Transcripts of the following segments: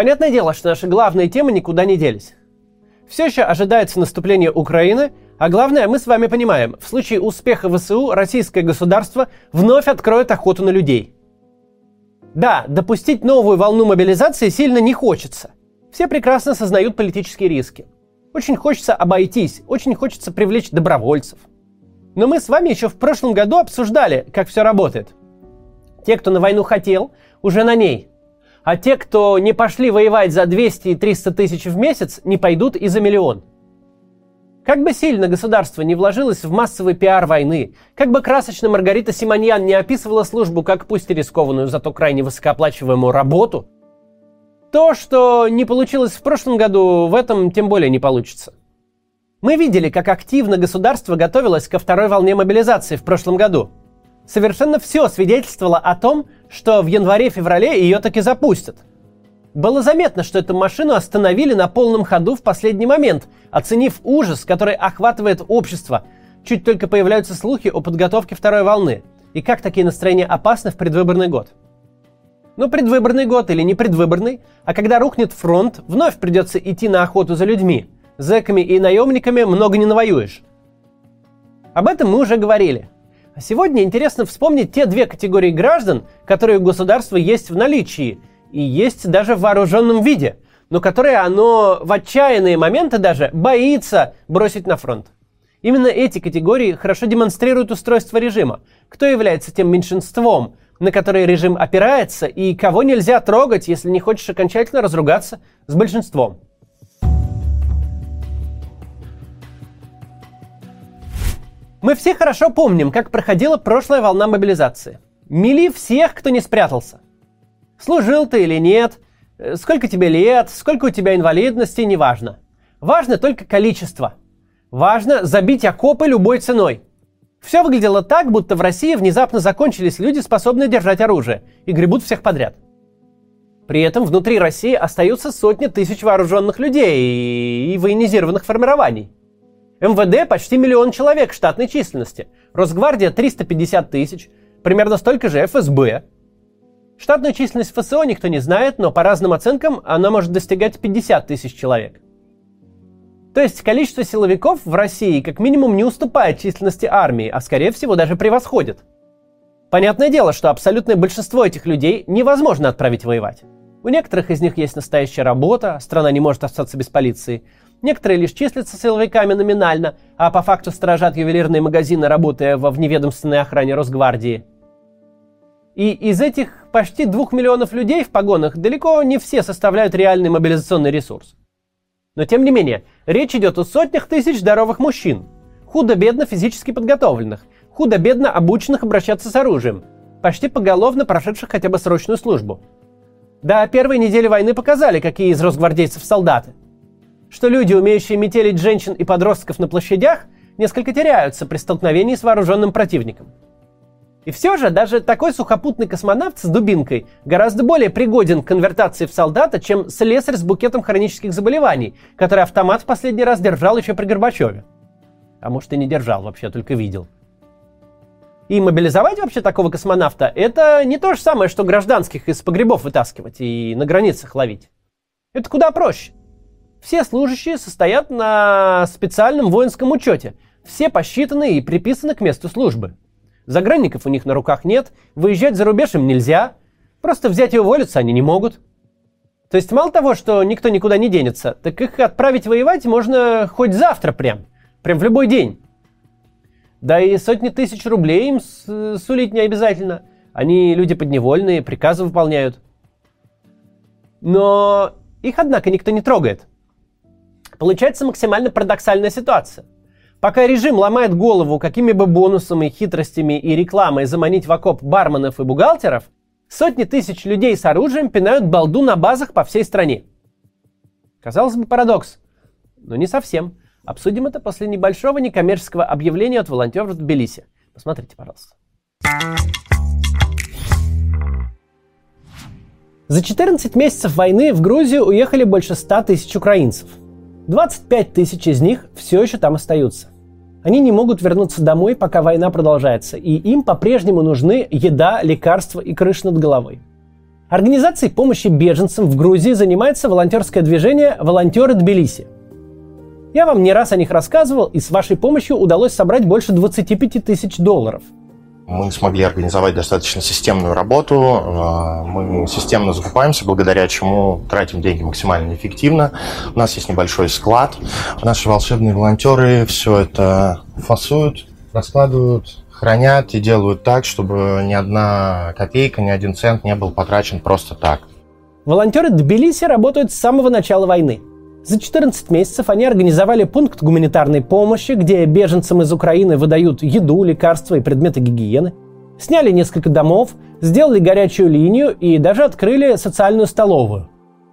Понятное дело, что наши главные темы никуда не делись. Все еще ожидается наступление Украины, а главное, мы с вами понимаем, в случае успеха ВСУ российское государство вновь откроет охоту на людей. Да, допустить новую волну мобилизации сильно не хочется. Все прекрасно сознают политические риски. Очень хочется обойтись, очень хочется привлечь добровольцев. Но мы с вами еще в прошлом году обсуждали, как все работает. Те, кто на войну хотел, уже на ней. А те, кто не пошли воевать за 200 и 300 тысяч в месяц, не пойдут и за миллион. Как бы сильно государство не вложилось в массовый пиар войны, как бы красочно Маргарита Симоньян не описывала службу как пусть и рискованную, зато крайне высокооплачиваемую работу, то, что не получилось в прошлом году, в этом тем более не получится. Мы видели, как активно государство готовилось ко второй волне мобилизации в прошлом году. Совершенно все свидетельствовало о том, что в январе-феврале ее таки запустят. Было заметно, что эту машину остановили на полном ходу в последний момент, оценив ужас, который охватывает общество. Чуть только появляются слухи о подготовке второй волны. И как такие настроения опасны в предвыборный год. Ну, предвыборный год или не предвыборный, а когда рухнет фронт, вновь придется идти на охоту за людьми. Зэками и наемниками много не навоюешь. Об этом мы уже говорили. А сегодня интересно вспомнить те две категории граждан, которые у государства есть в наличии, и есть даже в вооруженном виде, но которые оно в отчаянные моменты даже боится бросить на фронт. Именно эти категории хорошо демонстрируют устройство режима. Кто является тем меньшинством, на которое режим опирается, и кого нельзя трогать, если не хочешь окончательно разругаться с большинством. Мы все хорошо помним, как проходила прошлая волна мобилизации. Мели всех, кто не спрятался. Служил ты или нет, э, сколько тебе лет, сколько у тебя инвалидности, неважно. Важно только количество. Важно забить окопы любой ценой. Все выглядело так, будто в России внезапно закончились люди, способные держать оружие, и гребут всех подряд. При этом внутри России остаются сотни тысяч вооруженных людей и военизированных формирований. МВД почти миллион человек штатной численности, Росгвардия 350 тысяч, примерно столько же ФСБ. Штатную численность ФСО никто не знает, но по разным оценкам она может достигать 50 тысяч человек. То есть количество силовиков в России как минимум не уступает численности армии, а скорее всего даже превосходит. Понятное дело, что абсолютное большинство этих людей невозможно отправить воевать. У некоторых из них есть настоящая работа, страна не может остаться без полиции – Некоторые лишь числятся силовиками номинально, а по факту сторожат ювелирные магазины, работая во вневедомственной охране Росгвардии. И из этих почти двух миллионов людей в погонах далеко не все составляют реальный мобилизационный ресурс. Но тем не менее, речь идет о сотнях тысяч здоровых мужчин, худо-бедно физически подготовленных, худо-бедно обученных обращаться с оружием, почти поголовно прошедших хотя бы срочную службу. Да, первые недели войны показали, какие из росгвардейцев солдаты – что люди, умеющие метелить женщин и подростков на площадях, несколько теряются при столкновении с вооруженным противником. И все же даже такой сухопутный космонавт с дубинкой гораздо более пригоден к конвертации в солдата, чем слесарь с букетом хронических заболеваний, который автомат в последний раз держал еще при Горбачеве. А может и не держал вообще, только видел. И мобилизовать вообще такого космонавта – это не то же самое, что гражданских из погребов вытаскивать и на границах ловить. Это куда проще. Все служащие состоят на специальном воинском учете. Все посчитаны и приписаны к месту службы. Загранников у них на руках нет, выезжать за рубеж им нельзя. Просто взять и уволиться они не могут. То есть мало того, что никто никуда не денется, так их отправить воевать можно хоть завтра прям. Прям в любой день. Да и сотни тысяч рублей им сулить не обязательно. Они люди подневольные, приказы выполняют. Но их, однако, никто не трогает. Получается максимально парадоксальная ситуация. Пока режим ломает голову, какими бы бонусами, хитростями и рекламой заманить в окоп барменов и бухгалтеров, сотни тысяч людей с оружием пинают балду на базах по всей стране. Казалось бы, парадокс. Но не совсем. Обсудим это после небольшого некоммерческого объявления от волонтеров в Тбилиси. Посмотрите, пожалуйста. За 14 месяцев войны в Грузию уехали больше 100 тысяч украинцев – 25 тысяч из них все еще там остаются. Они не могут вернуться домой, пока война продолжается, и им по-прежнему нужны еда, лекарства и крыша над головой. Организацией помощи беженцам в Грузии занимается волонтерское движение «Волонтеры Тбилиси». Я вам не раз о них рассказывал, и с вашей помощью удалось собрать больше 25 тысяч долларов – мы смогли организовать достаточно системную работу. Э, мы системно закупаемся, благодаря чему тратим деньги максимально эффективно. У нас есть небольшой склад. Наши волшебные волонтеры все это фасуют, раскладывают, хранят и делают так, чтобы ни одна копейка, ни один цент не был потрачен просто так. Волонтеры Тбилиси работают с самого начала войны – за 14 месяцев они организовали пункт гуманитарной помощи, где беженцам из Украины выдают еду, лекарства и предметы гигиены. Сняли несколько домов, сделали горячую линию и даже открыли социальную столовую.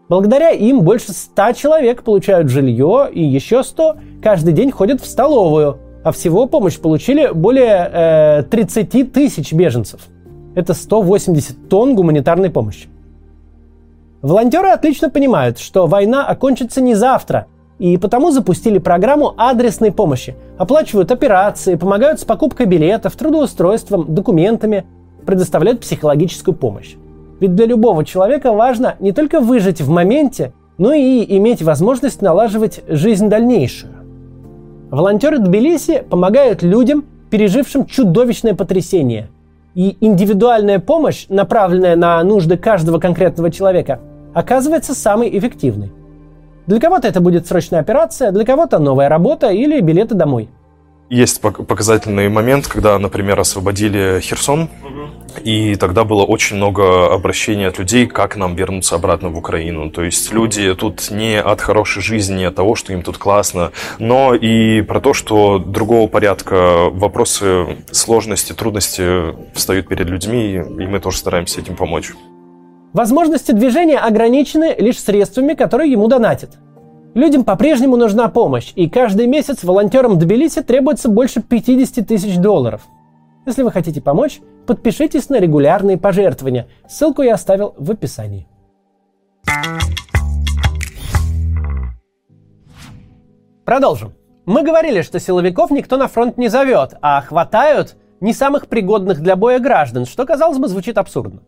Благодаря им больше 100 человек получают жилье, и еще 100 каждый день ходят в столовую. А всего помощь получили более э, 30 тысяч беженцев. Это 180 тонн гуманитарной помощи. Волонтеры отлично понимают, что война окончится не завтра, и потому запустили программу адресной помощи. Оплачивают операции, помогают с покупкой билетов, трудоустройством, документами, предоставляют психологическую помощь. Ведь для любого человека важно не только выжить в моменте, но и иметь возможность налаживать жизнь дальнейшую. Волонтеры Тбилиси помогают людям, пережившим чудовищное потрясение – и индивидуальная помощь, направленная на нужды каждого конкретного человека, оказывается самой эффективной. Для кого-то это будет срочная операция, для кого-то новая работа или билеты домой. Есть показательный момент, когда, например, освободили Херсон, угу. и тогда было очень много обращений от людей, как нам вернуться обратно в Украину. То есть люди тут не от хорошей жизни, не от того, что им тут классно, но и про то, что другого порядка вопросы сложности, трудности встают перед людьми, и мы тоже стараемся этим помочь. Возможности движения ограничены лишь средствами, которые ему донатят. Людям по-прежнему нужна помощь, и каждый месяц волонтерам Тбилиси требуется больше 50 тысяч долларов. Если вы хотите помочь, подпишитесь на регулярные пожертвования. Ссылку я оставил в описании. Продолжим. Мы говорили, что силовиков никто на фронт не зовет, а хватают не самых пригодных для боя граждан, что, казалось бы, звучит абсурдно.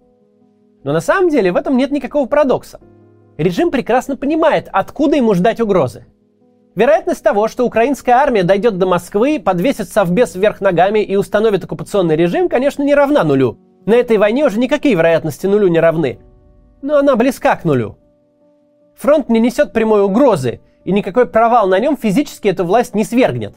Но на самом деле в этом нет никакого парадокса. Режим прекрасно понимает, откуда ему ждать угрозы. Вероятность того, что украинская армия дойдет до Москвы, подвесит совбез вверх ногами и установит оккупационный режим, конечно, не равна нулю. На этой войне уже никакие вероятности нулю не равны. Но она близка к нулю. Фронт не несет прямой угрозы, и никакой провал на нем физически эту власть не свергнет.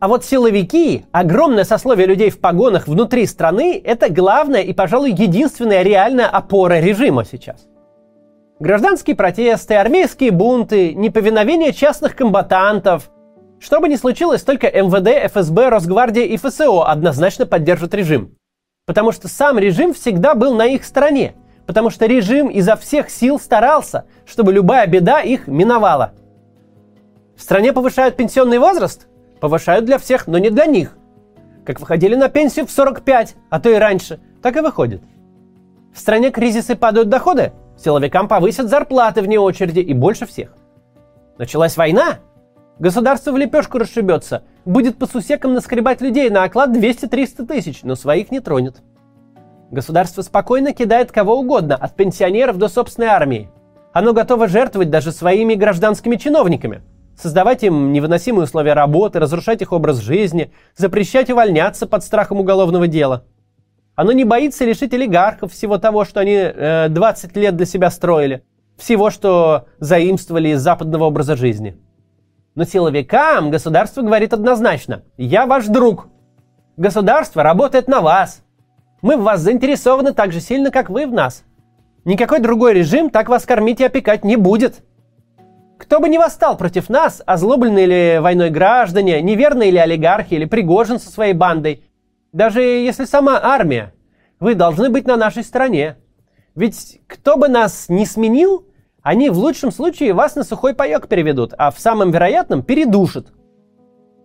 А вот силовики, огромное сословие людей в погонах внутри страны, это главная и, пожалуй, единственная реальная опора режима сейчас. Гражданские протесты, армейские бунты, неповиновение частных комбатантов. Что бы ни случилось, только МВД, ФСБ, Росгвардия и ФСО однозначно поддержат режим. Потому что сам режим всегда был на их стороне. Потому что режим изо всех сил старался, чтобы любая беда их миновала. В стране повышают пенсионный возраст? Повышают для всех, но не для них. Как выходили на пенсию в 45, а то и раньше, так и выходит. В стране кризисы падают доходы? Силовикам повысят зарплаты вне очереди и больше всех. Началась война? Государство в лепешку расшибется, будет по сусекам наскребать людей на оклад 200-300 тысяч, но своих не тронет. Государство спокойно кидает кого угодно, от пенсионеров до собственной армии. Оно готово жертвовать даже своими гражданскими чиновниками. Создавать им невыносимые условия работы, разрушать их образ жизни, запрещать увольняться под страхом уголовного дела – оно не боится лишить олигархов всего того, что они э, 20 лет для себя строили, всего, что заимствовали из западного образа жизни. Но силовикам государство говорит однозначно, я ваш друг. Государство работает на вас. Мы в вас заинтересованы так же сильно, как вы в нас. Никакой другой режим так вас кормить и опекать не будет. Кто бы ни восстал против нас, озлобленные ли войной граждане, неверные ли олигархи или Пригожин со своей бандой, даже если сама армия, вы должны быть на нашей стороне. Ведь кто бы нас не сменил, они в лучшем случае вас на сухой паек переведут, а в самом вероятном передушат.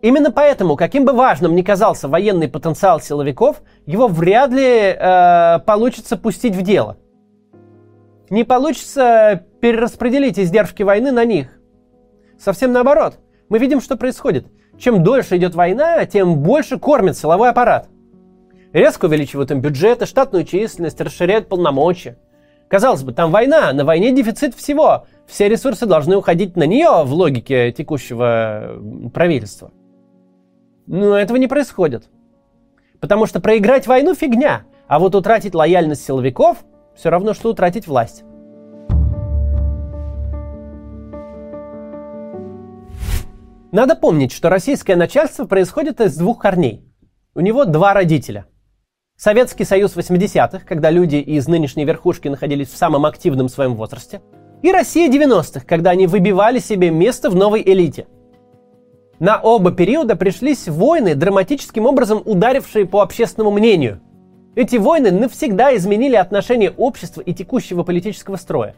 Именно поэтому, каким бы важным ни казался военный потенциал силовиков, его вряд ли э, получится пустить в дело. Не получится перераспределить издержки войны на них. Совсем наоборот. Мы видим, что происходит. Чем дольше идет война, тем больше кормит силовой аппарат – резко увеличивают им бюджеты, штатную численность, расширяют полномочия. Казалось бы, там война, на войне дефицит всего. Все ресурсы должны уходить на нее в логике текущего правительства. Но этого не происходит. Потому что проиграть войну фигня, а вот утратить лояльность силовиков все равно, что утратить власть. Надо помнить, что российское начальство происходит из двух корней. У него два родителя. Советский Союз 80-х, когда люди из нынешней верхушки находились в самом активном своем возрасте. И Россия 90-х, когда они выбивали себе место в новой элите. На оба периода пришлись войны, драматическим образом ударившие по общественному мнению. Эти войны навсегда изменили отношение общества и текущего политического строя.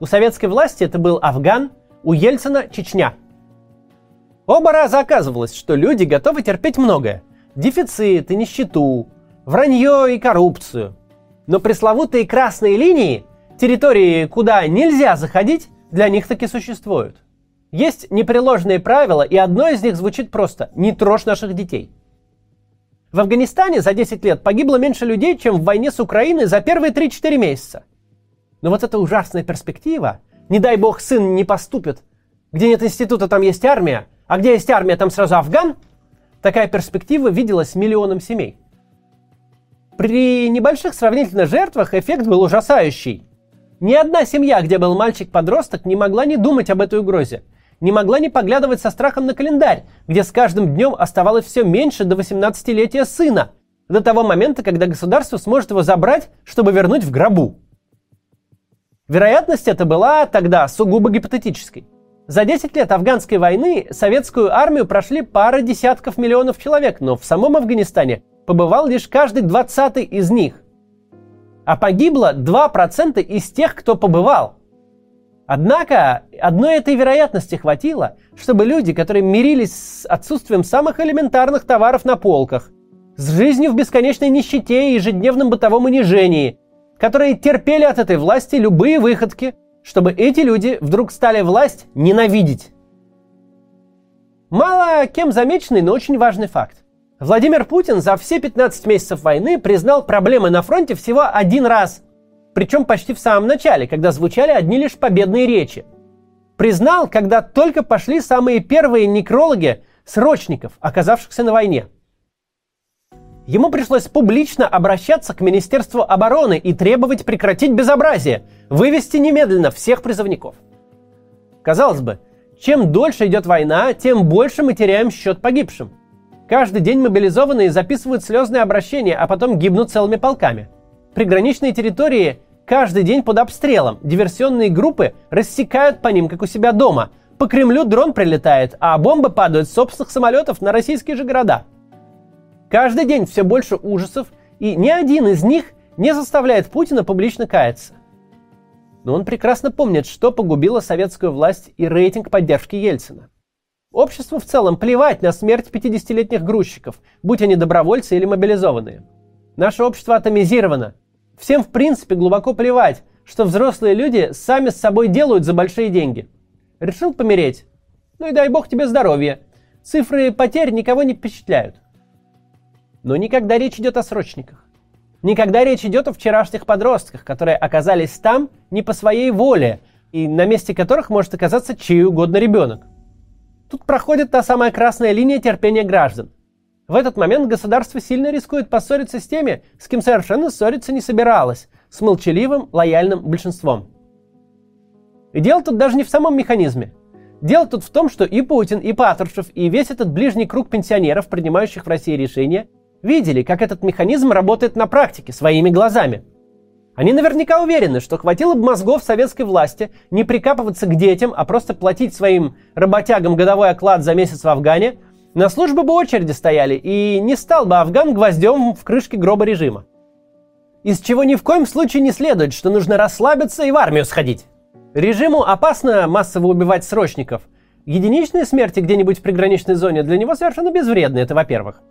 У советской власти это был Афган, у Ельцина – Чечня – Оба раза оказывалось, что люди готовы терпеть многое. Дефицит и нищету, вранье и коррупцию. Но пресловутые красные линии, территории, куда нельзя заходить, для них таки существуют. Есть непреложные правила, и одно из них звучит просто «не трожь наших детей». В Афганистане за 10 лет погибло меньше людей, чем в войне с Украиной за первые 3-4 месяца. Но вот эта ужасная перспектива, не дай бог сын не поступит, где нет института, там есть армия, а где есть армия, там сразу Афган. Такая перспектива виделась миллионам семей. При небольших сравнительно жертвах эффект был ужасающий. Ни одна семья, где был мальчик-подросток, не могла не думать об этой угрозе. Не могла не поглядывать со страхом на календарь, где с каждым днем оставалось все меньше до 18-летия сына, до того момента, когда государство сможет его забрать, чтобы вернуть в гробу. Вероятность эта была тогда сугубо гипотетической. За 10 лет афганской войны советскую армию прошли пара десятков миллионов человек, но в самом Афганистане побывал лишь каждый двадцатый из них. А погибло 2% из тех, кто побывал. Однако одной этой вероятности хватило, чтобы люди, которые мирились с отсутствием самых элементарных товаров на полках, с жизнью в бесконечной нищете и ежедневном бытовом унижении, которые терпели от этой власти любые выходки – чтобы эти люди вдруг стали власть ненавидеть. Мало кем замеченный, но очень важный факт. Владимир Путин за все 15 месяцев войны признал проблемы на фронте всего один раз. Причем почти в самом начале, когда звучали одни лишь победные речи. Признал, когда только пошли самые первые некрологи срочников, оказавшихся на войне – Ему пришлось публично обращаться к Министерству обороны и требовать прекратить безобразие, вывести немедленно всех призывников. Казалось бы, чем дольше идет война, тем больше мы теряем счет погибшим. Каждый день мобилизованные записывают слезные обращения, а потом гибнут целыми полками. Приграничные территории каждый день под обстрелом. Диверсионные группы рассекают по ним, как у себя дома. По Кремлю дрон прилетает, а бомбы падают с собственных самолетов на российские же города – Каждый день все больше ужасов, и ни один из них не заставляет Путина публично каяться. Но он прекрасно помнит, что погубило советскую власть и рейтинг поддержки Ельцина. Обществу в целом плевать на смерть 50-летних грузчиков, будь они добровольцы или мобилизованные. Наше общество атомизировано. Всем в принципе глубоко плевать, что взрослые люди сами с собой делают за большие деньги. Решил помереть? Ну и дай бог тебе здоровья. Цифры потерь никого не впечатляют. Но никогда речь идет о срочниках. Никогда речь идет о вчерашних подростках, которые оказались там не по своей воле, и на месте которых может оказаться чей угодно ребенок. Тут проходит та самая красная линия терпения граждан. В этот момент государство сильно рискует поссориться с теми, с кем совершенно ссориться не собиралось, с молчаливым, лояльным большинством. И дело тут даже не в самом механизме. Дело тут в том, что и Путин, и Патрушев, и весь этот ближний круг пенсионеров, принимающих в России решения, видели, как этот механизм работает на практике, своими глазами. Они наверняка уверены, что хватило бы мозгов советской власти не прикапываться к детям, а просто платить своим работягам годовой оклад за месяц в Афгане, на службу бы очереди стояли, и не стал бы Афган гвоздем в крышке гроба режима. Из чего ни в коем случае не следует, что нужно расслабиться и в армию сходить. Режиму опасно массово убивать срочников. Единичные смерти где-нибудь в приграничной зоне для него совершенно безвредны, это во-первых.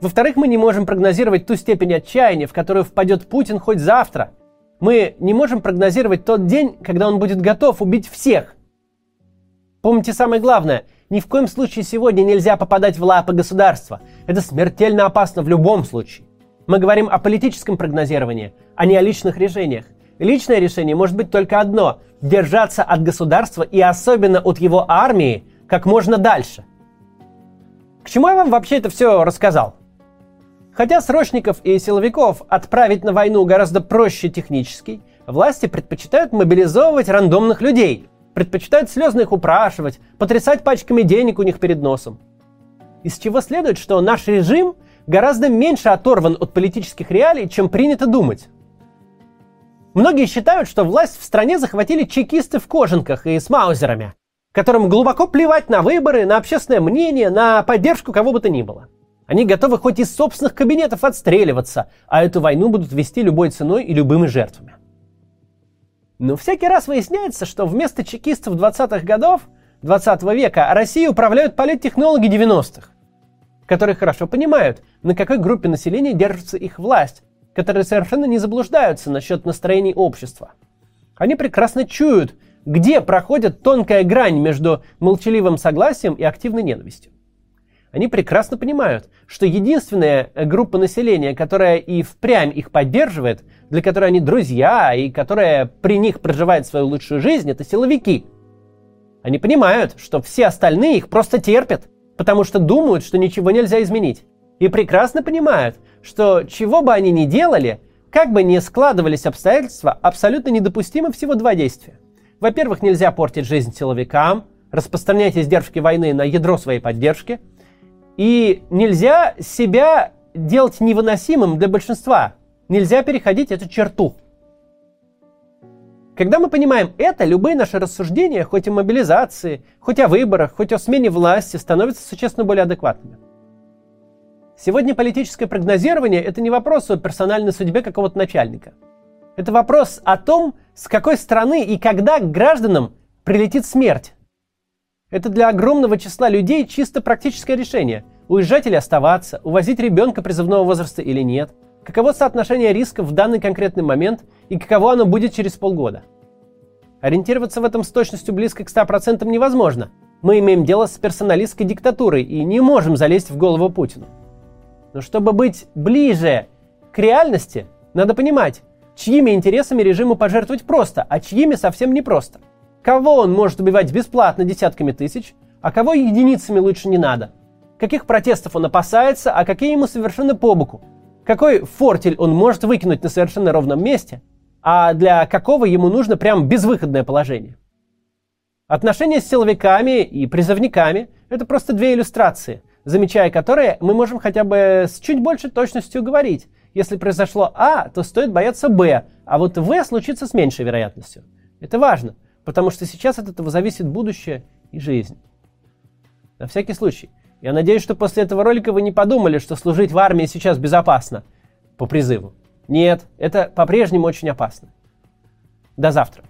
Во-вторых, мы не можем прогнозировать ту степень отчаяния, в которую впадет Путин хоть завтра. Мы не можем прогнозировать тот день, когда он будет готов убить всех. Помните самое главное, ни в коем случае сегодня нельзя попадать в лапы государства. Это смертельно опасно в любом случае. Мы говорим о политическом прогнозировании, а не о личных решениях. Личное решение может быть только одно – держаться от государства и особенно от его армии как можно дальше. К чему я вам вообще это все рассказал? Хотя срочников и силовиков отправить на войну гораздо проще технически, власти предпочитают мобилизовывать рандомных людей, предпочитают слезно их упрашивать, потрясать пачками денег у них перед носом. Из чего следует, что наш режим гораздо меньше оторван от политических реалий, чем принято думать. Многие считают, что власть в стране захватили чекисты в кожанках и с маузерами, которым глубоко плевать на выборы, на общественное мнение, на поддержку кого бы то ни было. Они готовы хоть из собственных кабинетов отстреливаться, а эту войну будут вести любой ценой и любыми жертвами. Но всякий раз выясняется, что вместо чекистов 20-х годов 20 века Россией управляют политтехнологи 90-х, которые хорошо понимают, на какой группе населения держится их власть, которые совершенно не заблуждаются насчет настроений общества. Они прекрасно чуют, где проходит тонкая грань между молчаливым согласием и активной ненавистью. Они прекрасно понимают, что единственная группа населения, которая и впрямь их поддерживает, для которой они друзья и которая при них проживает свою лучшую жизнь, это силовики. Они понимают, что все остальные их просто терпят, потому что думают, что ничего нельзя изменить. И прекрасно понимают, что чего бы они ни делали, как бы ни складывались обстоятельства, абсолютно недопустимо всего два действия. Во-первых, нельзя портить жизнь силовикам, распространять издержки войны на ядро своей поддержки. И нельзя себя делать невыносимым для большинства. Нельзя переходить эту черту. Когда мы понимаем это, любые наши рассуждения, хоть о мобилизации, хоть о выборах, хоть о смене власти, становятся существенно более адекватными. Сегодня политическое прогнозирование – это не вопрос о персональной судьбе какого-то начальника. Это вопрос о том, с какой страны и когда к гражданам прилетит смерть. Это для огромного числа людей чисто практическое решение – уезжать или оставаться, увозить ребенка призывного возраста или нет, каково соотношение рисков в данный конкретный момент и каково оно будет через полгода. Ориентироваться в этом с точностью близко к 100% невозможно. Мы имеем дело с персоналистской диктатурой и не можем залезть в голову Путину. Но чтобы быть ближе к реальности, надо понимать, чьими интересами режиму пожертвовать просто, а чьими совсем непросто. Кого он может убивать бесплатно десятками тысяч, а кого единицами лучше не надо. Каких протестов он опасается, а какие ему совершенно по боку. Какой фортель он может выкинуть на совершенно ровном месте, а для какого ему нужно прям безвыходное положение. Отношения с силовиками и призывниками – это просто две иллюстрации – замечая которые, мы можем хотя бы с чуть большей точностью говорить. Если произошло А, то стоит бояться Б, а вот В случится с меньшей вероятностью. Это важно, потому что сейчас от этого зависит будущее и жизнь. На всякий случай, я надеюсь, что после этого ролика вы не подумали, что служить в армии сейчас безопасно по призыву. Нет, это по-прежнему очень опасно. До завтра.